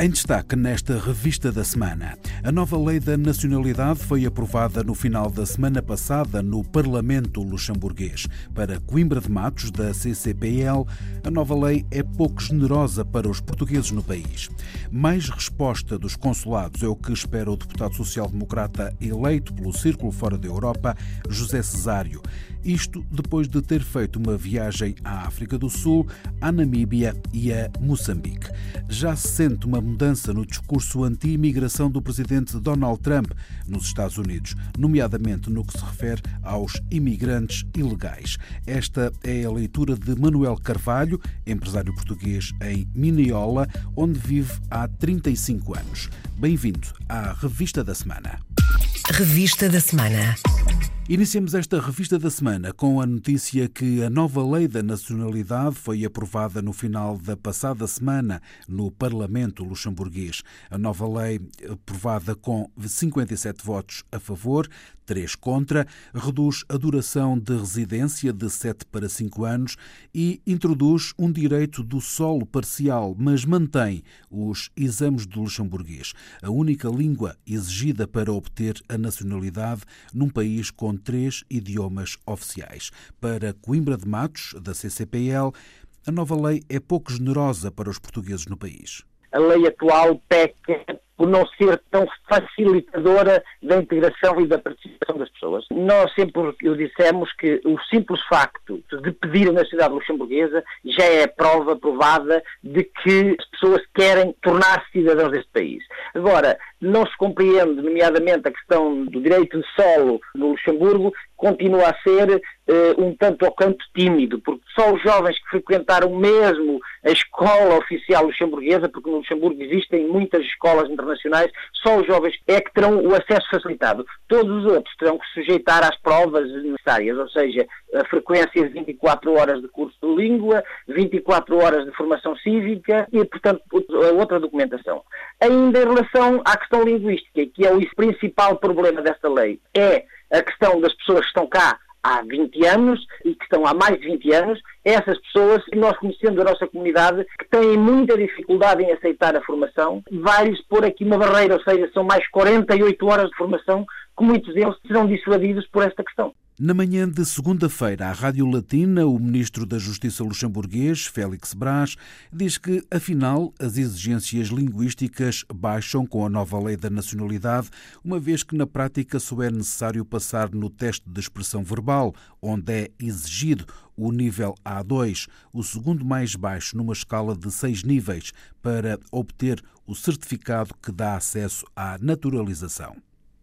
Em destaque nesta revista da semana, a nova lei da nacionalidade foi aprovada no final da semana passada no Parlamento luxemburguês. Para Coimbra de Matos, da CCPL, a nova lei é pouco generosa para os portugueses no país. Mais resposta dos consulados é o que espera o deputado social-democrata eleito pelo Círculo Fora da Europa, José Cesário. Isto depois de ter feito uma viagem à África do Sul, à Namíbia e a Moçambique. Já se sente uma mudança no discurso anti-imigração do presidente Donald Trump nos Estados Unidos, nomeadamente no que se refere aos imigrantes ilegais. Esta é a leitura de Manuel Carvalho, empresário português em Mineola, onde vive há 35 anos. Bem-vindo à Revista da Semana. Revista da Semana. Iniciamos esta revista da semana com a notícia que a nova lei da nacionalidade foi aprovada no final da passada semana no Parlamento luxemburguês. A nova lei, aprovada com 57 votos a favor, 3 contra, reduz a duração de residência de 7 para 5 anos e introduz um direito do solo parcial, mas mantém os exames do luxemburguês, a única língua exigida para obter a nacionalidade num país com três idiomas oficiais. Para Coimbra de Matos, da CCPL, a nova lei é pouco generosa para os portugueses no país. A lei atual peca por não ser tão facilitadora da integração e da participação das pessoas. Nós sempre dissemos que o simples facto de pedir a nacionalidade luxemburguesa já é prova provada de que as pessoas querem tornar-se cidadãos deste país. Agora, não se compreende, nomeadamente, a questão do direito de solo no Luxemburgo, continua a ser uh, um tanto ao canto tímido, porque só os jovens que frequentaram mesmo a escola oficial luxemburguesa, porque no Luxemburgo existem muitas escolas internacionais, só os jovens é que terão o acesso facilitado. Todos os outros terão que sujeitar às provas necessárias, ou seja, a frequência de 24 horas de curso de língua, 24 horas de formação cívica e, portanto, outra documentação. Ainda em relação à questão linguística, que é o principal problema desta lei, é a questão das pessoas que estão cá há 20 anos e que estão há mais de 20 anos, essas pessoas, nós conhecendo a nossa comunidade, que têm muita dificuldade em aceitar a formação, vai-lhes pôr aqui uma barreira, ou seja, são mais 48 horas de formação que muitos deles serão dissuadidos por esta questão. Na manhã de segunda-feira, à Rádio Latina, o ministro da Justiça luxemburguês, Félix Brás, diz que, afinal, as exigências linguísticas baixam com a nova lei da nacionalidade, uma vez que na prática só é necessário passar no teste de expressão verbal, onde é exigido o nível A2, o segundo mais baixo numa escala de seis níveis, para obter o certificado que dá acesso à naturalização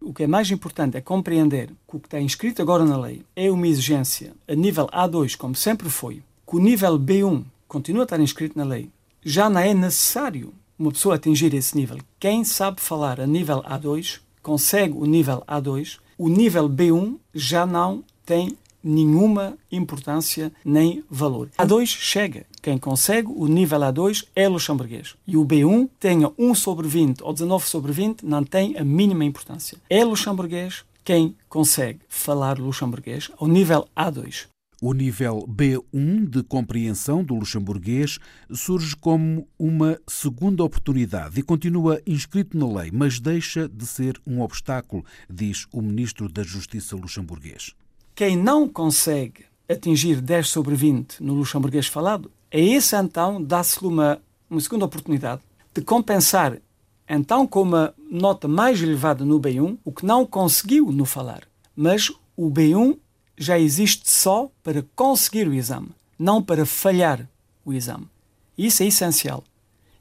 o que é mais importante é compreender que o que está inscrito agora na lei é uma exigência a nível A2, como sempre foi, que o nível B1 continua a estar inscrito na lei, já não é necessário uma pessoa atingir esse nível. Quem sabe falar a nível A2 consegue o nível A2, o nível B1 já não tem nenhuma importância nem valor. A2 chega. Quem consegue o nível A2 é luxemburguês. E o B1 tenha 1 sobre 20 ou 19 sobre 20 não tem a mínima importância. É luxemburguês quem consegue falar luxemburguês ao nível A2. O nível B1 de compreensão do luxemburguês surge como uma segunda oportunidade e continua inscrito na lei, mas deixa de ser um obstáculo, diz o ministro da Justiça luxemburguês. Quem não consegue atingir 10 sobre 20 no luxemburguês falado, é esse então dá-se-lhe uma, uma segunda oportunidade de compensar então com uma nota mais elevada no B1 o que não conseguiu no falar. Mas o B1 já existe só para conseguir o exame, não para falhar o exame. Isso é essencial.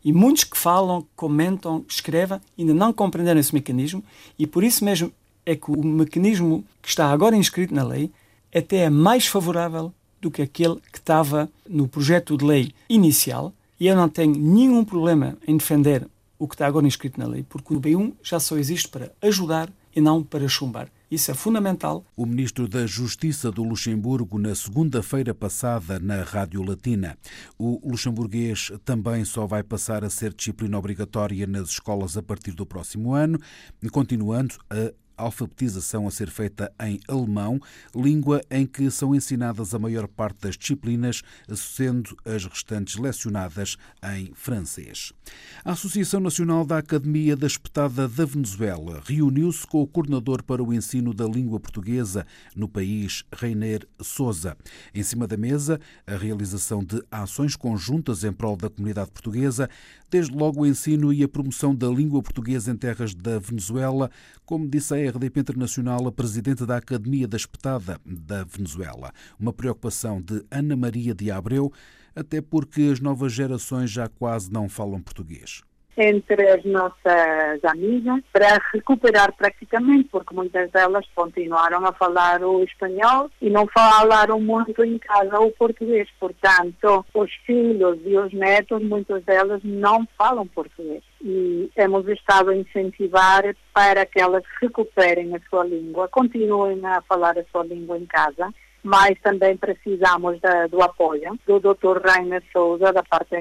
E muitos que falam, comentam, escrevem, ainda não compreenderam esse mecanismo e por isso mesmo é que o mecanismo que está agora inscrito na lei até é mais favorável do que aquele que estava no projeto de lei inicial. E eu não tenho nenhum problema em defender o que está agora inscrito na lei, porque o B1 já só existe para ajudar e não para chumbar. Isso é fundamental. O ministro da Justiça do Luxemburgo, na segunda-feira passada, na Rádio Latina. O luxemburguês também só vai passar a ser disciplina obrigatória nas escolas a partir do próximo ano, continuando a alfabetização a ser feita em alemão, língua em que são ensinadas a maior parte das disciplinas, sendo as restantes lecionadas em francês. A Associação Nacional da Academia da Espetada da Venezuela reuniu-se com o coordenador para o ensino da língua portuguesa no país, Reiner Souza. Em cima da mesa, a realização de ações conjuntas em prol da comunidade portuguesa, desde logo o ensino e a promoção da língua portuguesa em terras da Venezuela, como disse a RDP Internacional a presidente da Academia da Espetada da Venezuela. Uma preocupação de Ana Maria de Abreu, até porque as novas gerações já quase não falam português entre as nossas amigas para recuperar praticamente, porque muitas delas continuaram a falar o espanhol e não falaram muito em casa o português. Portanto, os filhos e os netos, muitas delas não falam português. E temos estado a incentivar para que elas recuperem a sua língua, continuem a falar a sua língua em casa mas também precisamos da, do apoio do Dr. Rainer Souza, da parte da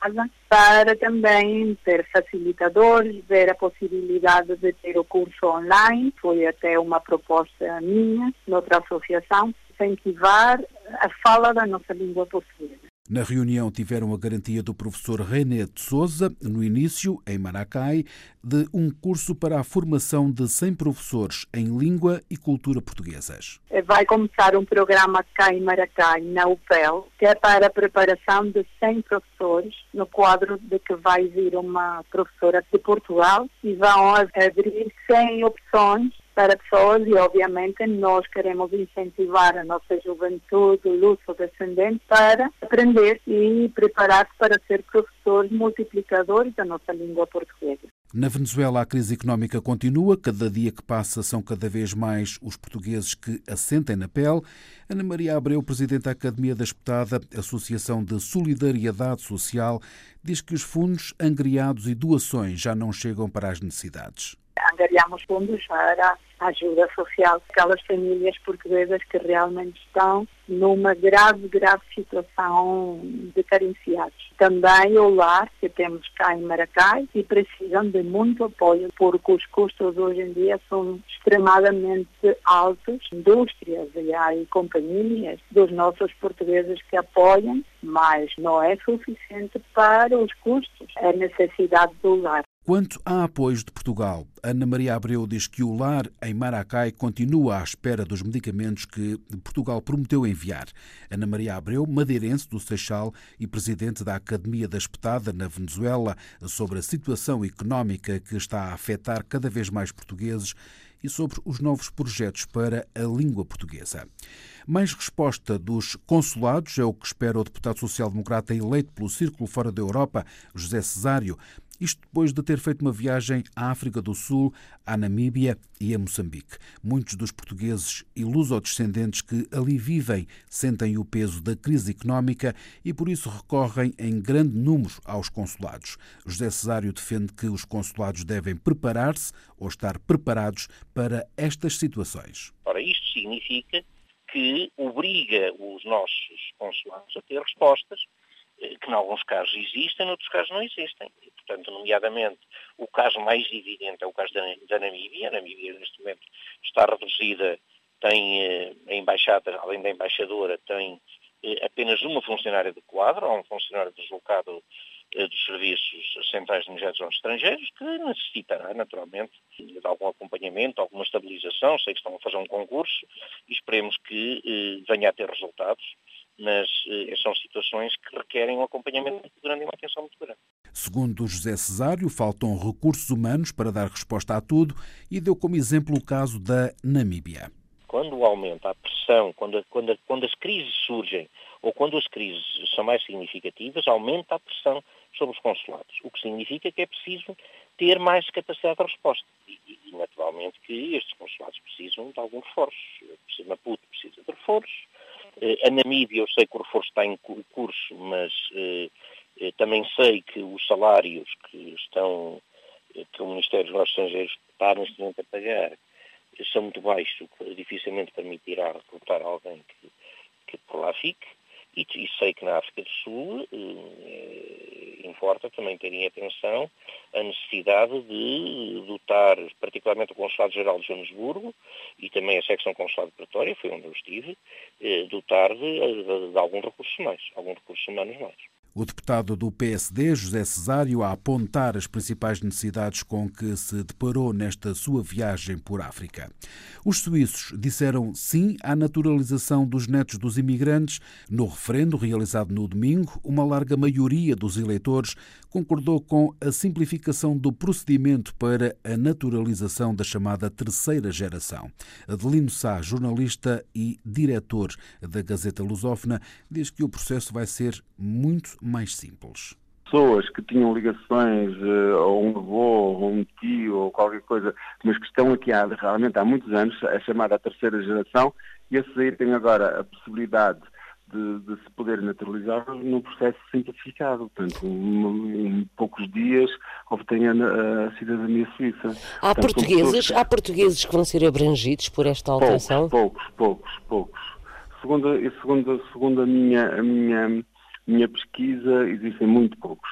Estado, para também ter facilitadores, ver a possibilidade de ter o curso online, foi até uma proposta minha, noutra associação, incentivar a fala da nossa língua portuguesa. Na reunião tiveram a garantia do professor René de Souza, no início, em Maracai, de um curso para a formação de 100 professores em língua e cultura portuguesas. Vai começar um programa cá em Maracai, na UPEL, que é para a preparação de 100 professores, no quadro de que vai vir uma professora de Portugal e vão abrir 100 opções para pessoas e, obviamente, nós queremos incentivar a nossa juventude, luso-descendente, para aprender e preparar-se para ser professores multiplicadores da nossa língua portuguesa. Na Venezuela, a crise económica continua. Cada dia que passa, são cada vez mais os portugueses que assentem na pele. Ana Maria Abreu, presidente da Academia da Espetada, Associação de Solidariedade Social, diz que os fundos angriados e doações já não chegam para as necessidades angariamos fundos para a ajuda social aquelas famílias portuguesas que realmente estão numa grave, grave situação de carenciados. Também o lar que temos cá em Maracai e precisam de muito apoio porque os custos hoje em dia são extremadamente altos. Indústrias e há companhias dos nossos portugueses que apoiam, mas não é suficiente para os custos. É necessidade do lar. Quanto a apoios de Portugal, Ana Maria Abreu diz que o lar em Maracai continua à espera dos medicamentos que Portugal prometeu enviar. Ana Maria Abreu, madeirense do Seixal e presidente da Academia da Espetada na Venezuela, sobre a situação económica que está a afetar cada vez mais portugueses e sobre os novos projetos para a língua portuguesa. Mais resposta dos consulados é o que espera o deputado social-democrata eleito pelo Círculo Fora da Europa, José Cesário, isto depois de ter feito uma viagem à África do Sul, à Namíbia e a Moçambique. Muitos dos portugueses e lusodescendentes que ali vivem sentem o peso da crise económica e por isso recorrem em grande número aos consulados. José Cesário defende que os consulados devem preparar-se ou estar preparados para estas situações. Ora, isto significa que obriga os nossos consulados a ter respostas eh, que em alguns casos existem, em outros casos não existem. Portanto, nomeadamente, o caso mais evidente é o caso da, da Namíbia. A Namíbia, neste momento, está reduzida, tem eh, a embaixada, além da embaixadora, tem eh, apenas uma funcionária de quadro, ou um funcionário deslocado dos serviços centrais de imigrantes estrangeiros, que necessitará, naturalmente, de algum acompanhamento, alguma estabilização. Sei que estão a fazer um concurso e esperemos que venha a ter resultados mas eh, são situações que requerem um acompanhamento muito grande e uma atenção muito grande. Segundo José Cesário, faltam recursos humanos para dar resposta a tudo e deu como exemplo o caso da Namíbia. Quando aumenta a pressão, quando, quando, quando as crises surgem ou quando as crises são mais significativas, aumenta a pressão sobre os consulados, o que significa que é preciso ter mais capacidade de resposta. E, e naturalmente que estes consulados precisam de algum reforço. Maputo precisa de reforços, eh, a Namíbia, eu sei que o reforço está em curso, mas eh, eh, também sei que os salários que estão, que o Ministério dos Negócios Estrangeiros está neste momento a pagar, são muito baixos, o que dificilmente permitirá recrutar alguém que, que por lá fique. E, e, sei que na África do Sul eh, importa também terem atenção a necessidade de dotar, particularmente o Consulado-Geral de Joanesburgo e também a secção Consulado de Pretória, foi onde eu estive, eh, dotar de, de, de alguns recursos mais, alguns recursos humanos mais. O deputado do PSD, José Cesário, a apontar as principais necessidades com que se deparou nesta sua viagem por África. Os suíços disseram sim à naturalização dos netos dos imigrantes. No referendo realizado no domingo, uma larga maioria dos eleitores concordou com a simplificação do procedimento para a naturalização da chamada terceira geração. Adelino Sá, jornalista e diretor da Gazeta Lusófona, diz que o processo vai ser muito mais simples pessoas que tinham ligações uh, ou um avô ou um tio ou qualquer coisa, mas que estão aqui há, realmente há muitos anos, a chamada terceira geração, e esses aí têm agora a possibilidade de, de se poder naturalizar num processo simplificado. Portanto, em poucos dias obtêm a, a cidadania suíça. Há, Portanto, portugueses, há portugueses que vão ser abrangidos por esta alteração? Poucos, poucos, poucos. poucos. Segundo, segundo, segundo a minha, a minha minha pesquisa, existem muito poucos.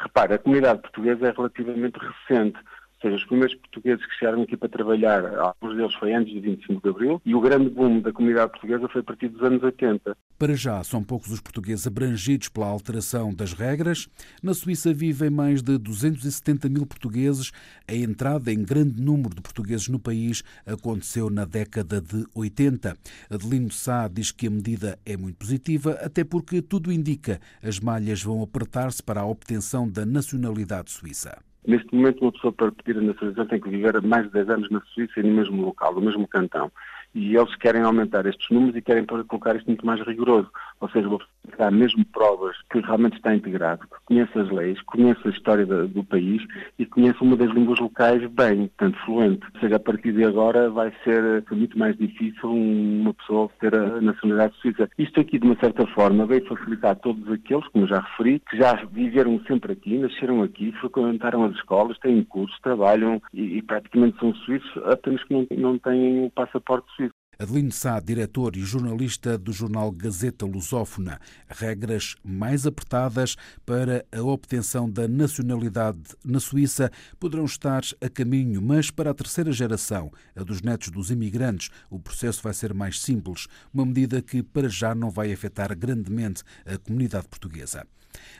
Repara, a comunidade portuguesa é relativamente recente. Ou seja, os primeiros portugueses que chegaram aqui para trabalhar, alguns deles foi antes de 25 de Abril, e o grande boom da comunidade portuguesa foi a partir dos anos 80. Para já, são poucos os portugueses abrangidos pela alteração das regras. Na Suíça vivem mais de 270 mil portugueses. A entrada em grande número de portugueses no país aconteceu na década de 80. Adelino Sá diz que a medida é muito positiva, até porque tudo indica as malhas vão apertar-se para a obtenção da nacionalidade suíça. Neste momento, uma pessoa para pedir a nacionalização tem que viver mais de 10 anos na Suíça e no mesmo local, no mesmo cantão e eles querem aumentar estes números e querem colocar isto muito mais rigoroso. Ou seja, vou dar mesmo provas que realmente está integrado, que conhece as leis, conhece a história do, país e conhece uma das línguas locais bem, tanto fluente. Ou seja, a partir de agora vai ser muito mais difícil uma pessoa ter a nacionalidade suíça. Isto aqui, de uma certa forma, veio facilitar todos aqueles, como já referi, que já viveram sempre aqui, nasceram aqui, frequentaram as escolas, têm cursos, trabalham e, e praticamente são suíços, apenas que não, não têm o passaporte suíço. Adelino Sá, diretor e jornalista do jornal Gazeta Lusófona. Regras mais apertadas para a obtenção da nacionalidade na Suíça poderão estar a caminho, mas para a terceira geração, a dos netos dos imigrantes, o processo vai ser mais simples, uma medida que para já não vai afetar grandemente a comunidade portuguesa.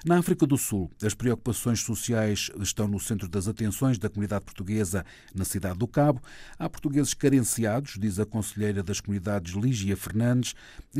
Na África do Sul, as preocupações sociais estão no centro das atenções da comunidade portuguesa na cidade do Cabo. Há portugueses carenciados, diz a conselheira das comunidades Lígia Fernandes,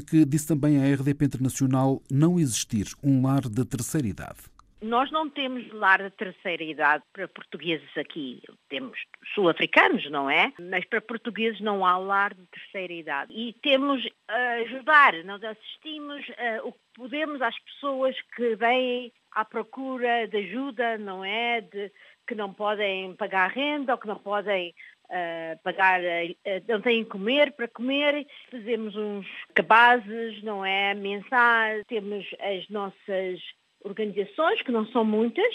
que disse também à RDP Internacional não existir um lar de terceira idade. Nós não temos lar de terceira idade para portugueses aqui. Temos sul-africanos, não é? Mas para portugueses não há lar de terceira idade. E temos a ajudar, nós assistimos uh, o que podemos às pessoas que vêm à procura de ajuda, não é? De, que não podem pagar renda ou que não podem uh, pagar, uh, não têm comer para comer. Fazemos uns cabazes, não é? Mensais, temos as nossas organizações, que não são muitas,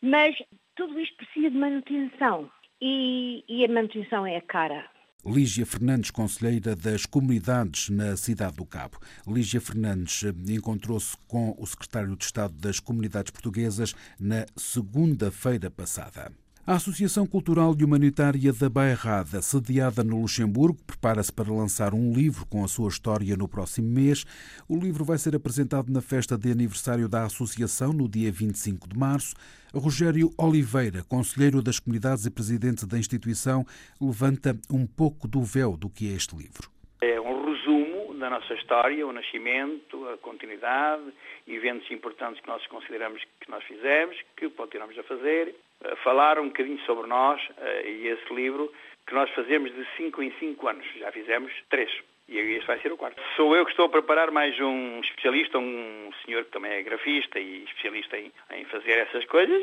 mas tudo isto precisa de manutenção e, e a manutenção é cara. Lígia Fernandes, conselheira das comunidades na cidade do Cabo. Lígia Fernandes eh, encontrou-se com o secretário de Estado das Comunidades Portuguesas na segunda-feira passada. A Associação Cultural e Humanitária da Bairrada, sediada no Luxemburgo, prepara-se para lançar um livro com a sua história no próximo mês. O livro vai ser apresentado na festa de aniversário da Associação no dia 25 de março. Rogério Oliveira, conselheiro das comunidades e presidente da instituição, levanta um pouco do véu do que é este livro. É um resumo da nossa história, o nascimento, a continuidade, eventos importantes que nós consideramos que nós fizemos, que continuamos a fazer falar um bocadinho sobre nós eh, e esse livro que nós fazemos de 5 em 5 anos. Já fizemos três. E este vai ser o quarto. Sou eu que estou a preparar mais um especialista, um senhor que também é grafista e especialista em, em fazer essas coisas.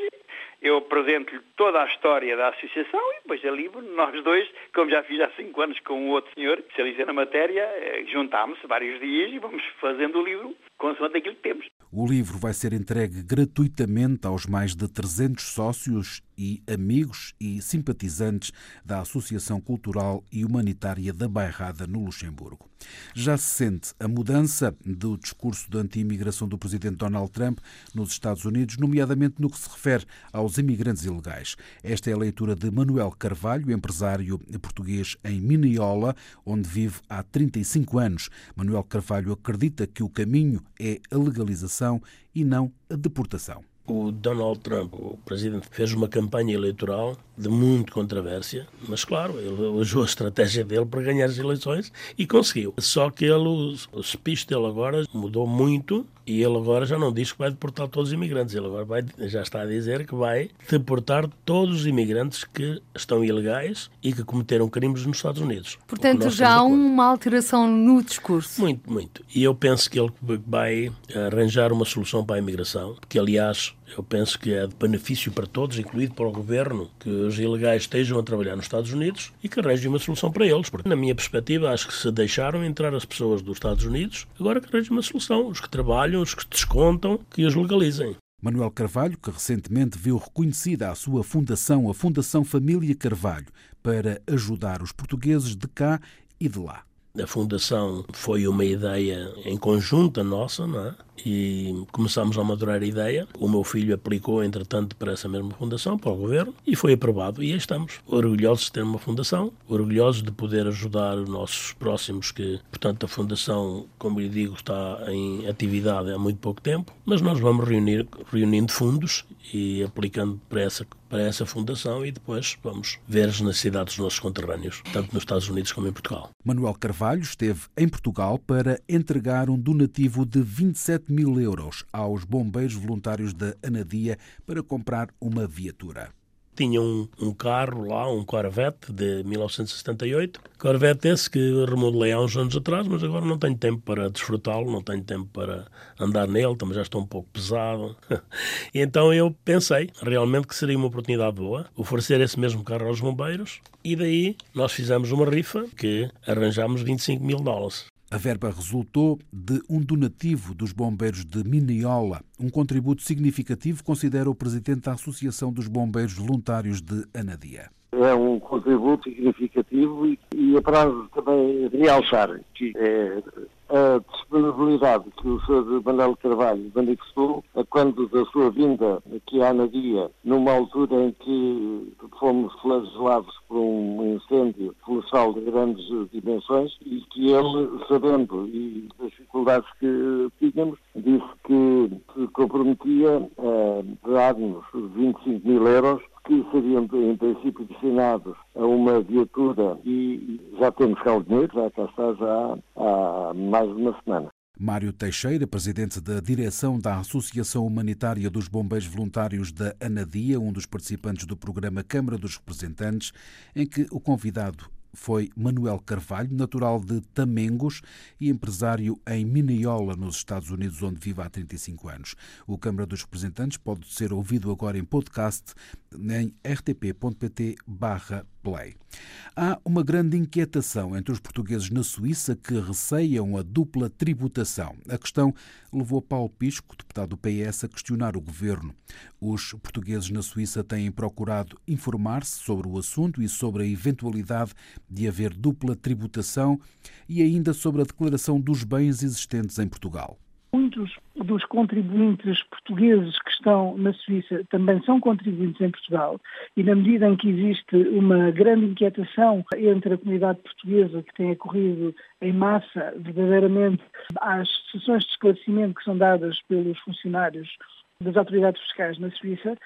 Eu apresento-lhe toda a história da associação e depois é livro, nós dois, como já fiz há cinco anos com o outro senhor, especialista na matéria, eh, juntámos vários dias e vamos fazendo o livro consoante aquilo que temos. O livro vai ser entregue gratuitamente aos mais de 300 sócios e amigos e simpatizantes da Associação Cultural e Humanitária da Bairrada, no Luxemburgo. Já se sente a mudança do discurso de anti-imigração do presidente Donald Trump nos Estados Unidos, nomeadamente no que se refere aos imigrantes ilegais. Esta é a leitura de Manuel Carvalho, empresário português em Mineola, onde vive há 35 anos. Manuel Carvalho acredita que o caminho é a legalização e não a deportação. O Donald Trump, o presidente, fez uma campanha eleitoral de muita controvérsia, mas claro, ele usou a estratégia dele para ganhar as eleições e conseguiu. Só que ele, o speech dele agora mudou muito e ele agora já não diz que vai deportar todos os imigrantes, ele agora vai, já está a dizer que vai deportar todos os imigrantes que estão ilegais e que cometeram crimes nos Estados Unidos. Portanto, já há uma alteração no discurso. Muito, muito. E eu penso que ele vai arranjar uma solução para a imigração, que aliás eu penso que é de benefício para todos, incluído para o governo, que os ilegais estejam a trabalhar nos Estados Unidos e que arranje uma solução para eles. Porque, na minha perspectiva, acho que se deixaram entrar as pessoas dos Estados Unidos, agora que arranje uma solução. Os que trabalham, os que descontam, que os legalizem. Manuel Carvalho, que recentemente viu reconhecida a sua fundação, a Fundação Família Carvalho, para ajudar os portugueses de cá e de lá. A fundação foi uma ideia em conjunta nossa, não é? E começámos a madurar a ideia. O meu filho aplicou, entretanto, para essa mesma fundação, para o governo, e foi aprovado. E aí estamos, orgulhosos de ter uma fundação, orgulhosos de poder ajudar os nossos próximos, que, portanto, a fundação, como lhe digo, está em atividade há muito pouco tempo, mas nós vamos reunir, reunindo fundos e aplicando para essa para essa fundação e depois vamos ver as necessidades dos nossos conterrâneos, tanto nos Estados Unidos como em Portugal. Manuel Carvalho esteve em Portugal para entregar um donativo de 27 mil euros aos bombeiros voluntários da Anadia para comprar uma viatura. Tinha um, um, carro lá, um Corvette de 1978. Corvette esse que remodelei há uns anos atrás, mas agora não tenho tempo para desfrutá-lo, não tenho tempo para andar nele, também já estou um pouco pesado. e então eu pensei realmente que seria uma oportunidade boa oferecer esse mesmo carro aos bombeiros e daí nós fizemos uma rifa que arranjámos 25 mil dólares. A verba resultou de um donativo dos bombeiros de Mineola, um contributo significativo, considera o presidente da Associação dos Bombeiros Voluntários de Anadia. É um contributo significativo e, e é para também realçar que é a disponibilidade que o Sr. Manuel Carvalho manifestou quando da sua vinda aqui à Anadia, numa altura em que fomos flagelados por um incêndio florestal de grandes dimensões e que ele, sabendo e das dificuldades que tínhamos, disse que se comprometia a dar-nos 25 mil euros que seriam, em princípio, destinados a uma viatura e já temos cá o dinheiro, já cá está já há mais de uma semana. Mário Teixeira, presidente da direção da Associação Humanitária dos Bombeiros Voluntários da Anadia, um dos participantes do programa Câmara dos Representantes, em que o convidado foi Manuel Carvalho, natural de Tamengos e empresário em Mineola, nos Estados Unidos, onde vive há 35 anos. O Câmara dos Representantes pode ser ouvido agora em podcast em rtp.pt Play. Há uma grande inquietação entre os portugueses na Suíça que receiam a dupla tributação. A questão levou Paulo Pisco, deputado do PS, a questionar o governo. Os portugueses na Suíça têm procurado informar-se sobre o assunto e sobre a eventualidade de haver dupla tributação e ainda sobre a declaração dos bens existentes em Portugal. Muitos dos contribuintes portugueses que estão na Suíça também são contribuintes em Portugal e na medida em que existe uma grande inquietação entre a comunidade portuguesa que tem ocorrido em massa verdadeiramente às sessões de esclarecimento que são dadas pelos funcionários das autoridades fiscais na Suíça,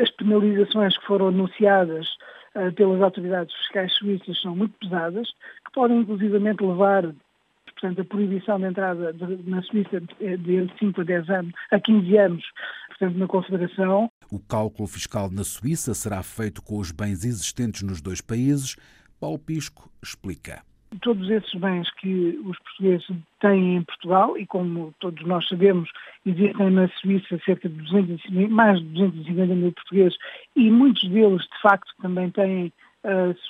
as penalizações que foram anunciadas uh, pelas autoridades fiscais suíças são muito pesadas, que podem inclusivamente levar portanto, a proibição de entrada de, na Suíça de 5 a 10 anos, a 15 anos, portanto, na Confederação. O cálculo fiscal na Suíça será feito com os bens existentes nos dois países. Paulo Pisco explica. Todos esses bens que os portugueses têm em Portugal, e como todos nós sabemos, existem na Suíça cerca de 250, mais de 250 mil portugueses, e muitos deles, de facto, também têm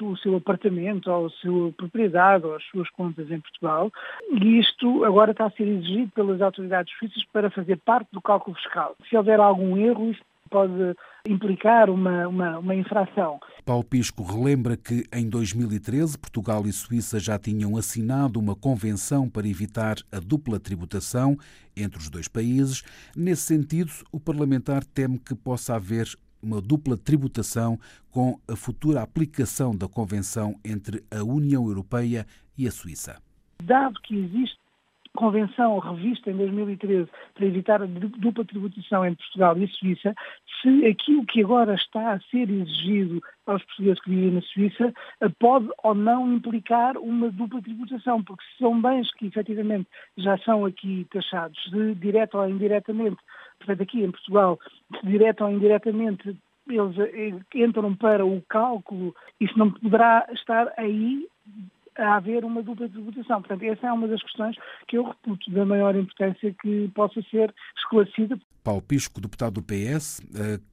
o seu apartamento, ou a sua propriedade, ou as suas contas em Portugal. E isto agora está a ser exigido pelas autoridades suíças para fazer parte do cálculo fiscal. Se houver algum erro, isto pode implicar uma, uma, uma, infração. Paulo Pisco relembra que em 2013 Portugal e Suíça já tinham assinado uma convenção para evitar a dupla tributação entre os dois países. Nesse sentido, o parlamentar teme que possa haver uma dupla tributação com a futura aplicação da convenção entre a União Europeia e a Suíça. Dado que existe convenção revista em 2013 para evitar a dupla tributação entre Portugal e a Suíça, se aquilo que agora está a ser exigido aos portugueses que vivem na Suíça pode ou não implicar uma dupla tributação, porque se são bens que efetivamente já são aqui taxados, de direto ou indiretamente, portanto aqui em Portugal, de direto ou indiretamente eles eh, entram para o cálculo, isso não poderá estar aí a haver uma dupla tributação. Portanto, essa é uma das questões que eu reputo da maior importância que possa ser esclarecida. Paulo Pisco, deputado do PS,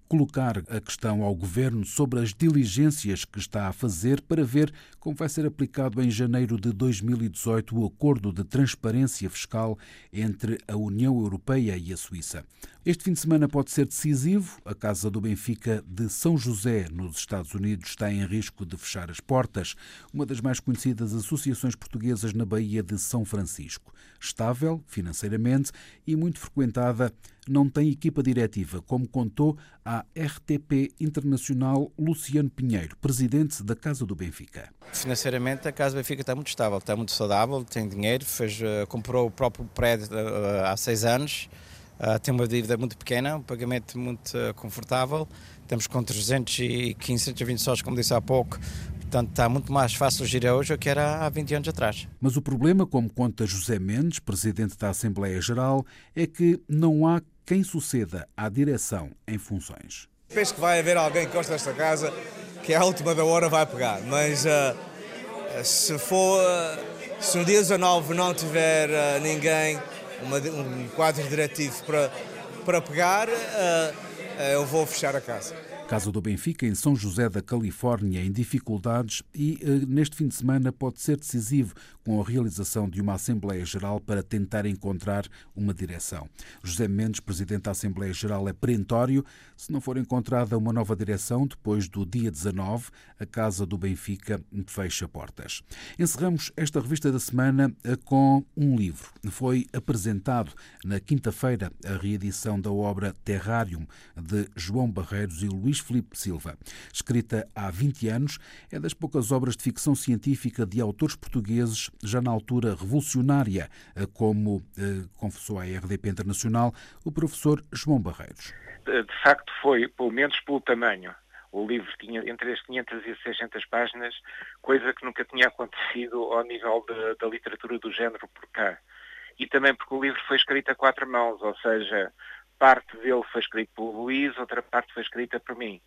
colocar a questão ao Governo sobre as diligências que está a fazer para ver como vai ser aplicado em janeiro de 2018 o acordo de transparência fiscal entre a União Europeia e a Suíça. Este fim de semana pode ser decisivo. A Casa do Benfica de São José, nos Estados Unidos, está em risco de fechar as portas. Uma das mais conhecidas associações portuguesas na Baía de São Francisco. Estável financeiramente e muito frequentada, não tem equipa diretiva, como contou à RTP Internacional Luciano Pinheiro, presidente da Casa do Benfica. Financeiramente, a Casa do Benfica está muito estável, está muito saudável, tem dinheiro, fez, eh, comprou o próprio prédio uh, há seis anos, uh, tem uma dívida muito pequena, um pagamento muito confortável. Estamos com 315, 120 sócios, como disse há pouco, Portanto, está muito mais fácil girar hoje do que era há 20 anos atrás. Mas o problema, como conta José Mendes, presidente da Assembleia Geral, é que não há quem suceda à direção em funções. Penso que vai haver alguém que gosta desta casa que à última da hora vai pegar, mas uh, se for, uh, se no dia 19 não tiver uh, ninguém, uma, um quadro diretivo para, para pegar, eu vou fechar a casa. Casa do Benfica, em São José da Califórnia, em dificuldades e neste fim de semana pode ser decisivo com a realização de uma Assembleia Geral para tentar encontrar uma direção. José Mendes, presidente da Assembleia Geral, é perentório. Se não for encontrada uma nova direção, depois do dia 19, a Casa do Benfica fecha portas. Encerramos esta revista da semana eh, com um livro. Foi apresentado na quinta-feira a reedição da obra Terrarium de João Barreiros e Luís Felipe Silva. Escrita há 20 anos, é das poucas obras de ficção científica de autores portugueses já na altura revolucionária, eh, como eh, confessou à RDP Internacional o professor João Barreiros. De facto foi, pelo menos pelo tamanho, o livro tinha entre as 500 e 600 páginas, coisa que nunca tinha acontecido ao nível de, da literatura do género por cá. E também porque o livro foi escrito a quatro mãos, ou seja, parte dele foi escrito pelo Luís, outra parte foi escrita por mim.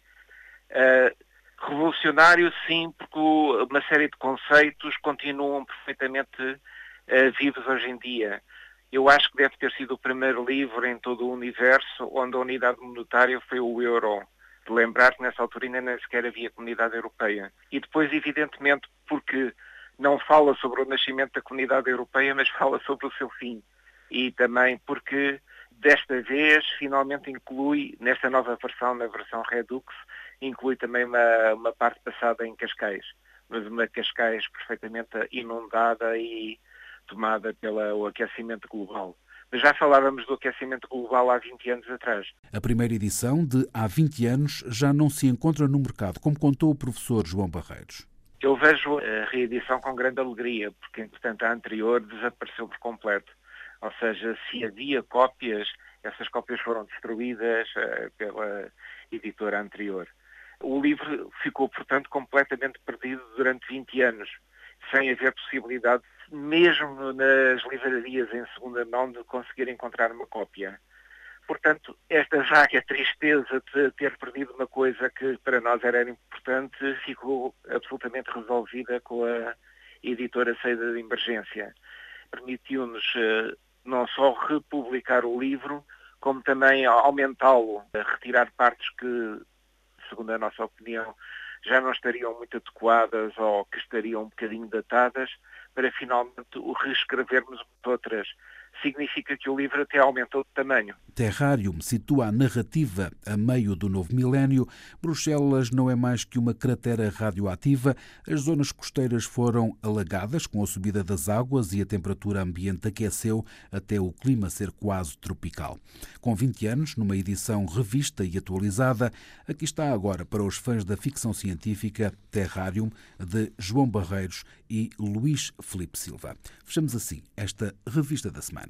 Uh, Revolucionário, sim, porque uma série de conceitos continuam perfeitamente uh, vivos hoje em dia. Eu acho que deve ter sido o primeiro livro em todo o universo onde a unidade monetária foi o euro. De lembrar que nessa altura ainda nem sequer havia comunidade europeia. E depois, evidentemente, porque não fala sobre o nascimento da comunidade europeia, mas fala sobre o seu fim. E também porque, desta vez, finalmente inclui, nesta nova versão, na versão Redux, inclui também uma, uma parte passada em Cascais, mas uma Cascais perfeitamente inundada e tomada pelo aquecimento global. Mas já falávamos do aquecimento global há 20 anos atrás. A primeira edição de Há 20 anos já não se encontra no mercado, como contou o professor João Barreiros. Eu vejo a reedição com grande alegria, porque, entretanto, a anterior desapareceu por completo. Ou seja, se havia cópias, essas cópias foram destruídas uh, pela editora anterior. O livro ficou, portanto, completamente perdido durante 20 anos, sem haver possibilidade, mesmo nas livrarias em segunda mão, de conseguir encontrar uma cópia. Portanto, esta vaga tristeza de ter perdido uma coisa que para nós era importante ficou absolutamente resolvida com a editora saída de emergência. Permitiu-nos eh, não só republicar o livro, como também aumentá-lo, retirar partes que segundo a nossa opinião, já não estariam muito adequadas ou que estariam um bocadinho datadas, para finalmente reescrevermos outras significa que o livro até aumentou de tamanho. Terrarium situa a narrativa a meio do novo milénio. Bruxelas não é mais que uma cratera radioativa. As zonas costeiras foram alagadas com a subida das águas e a temperatura ambiente aqueceu até o clima ser quase tropical. Com 20 anos, numa edição revista e atualizada, aqui está agora para os fãs da ficção científica Terrarium de João Barreiros e Luís Felipe Silva. Fechamos assim esta revista da semana.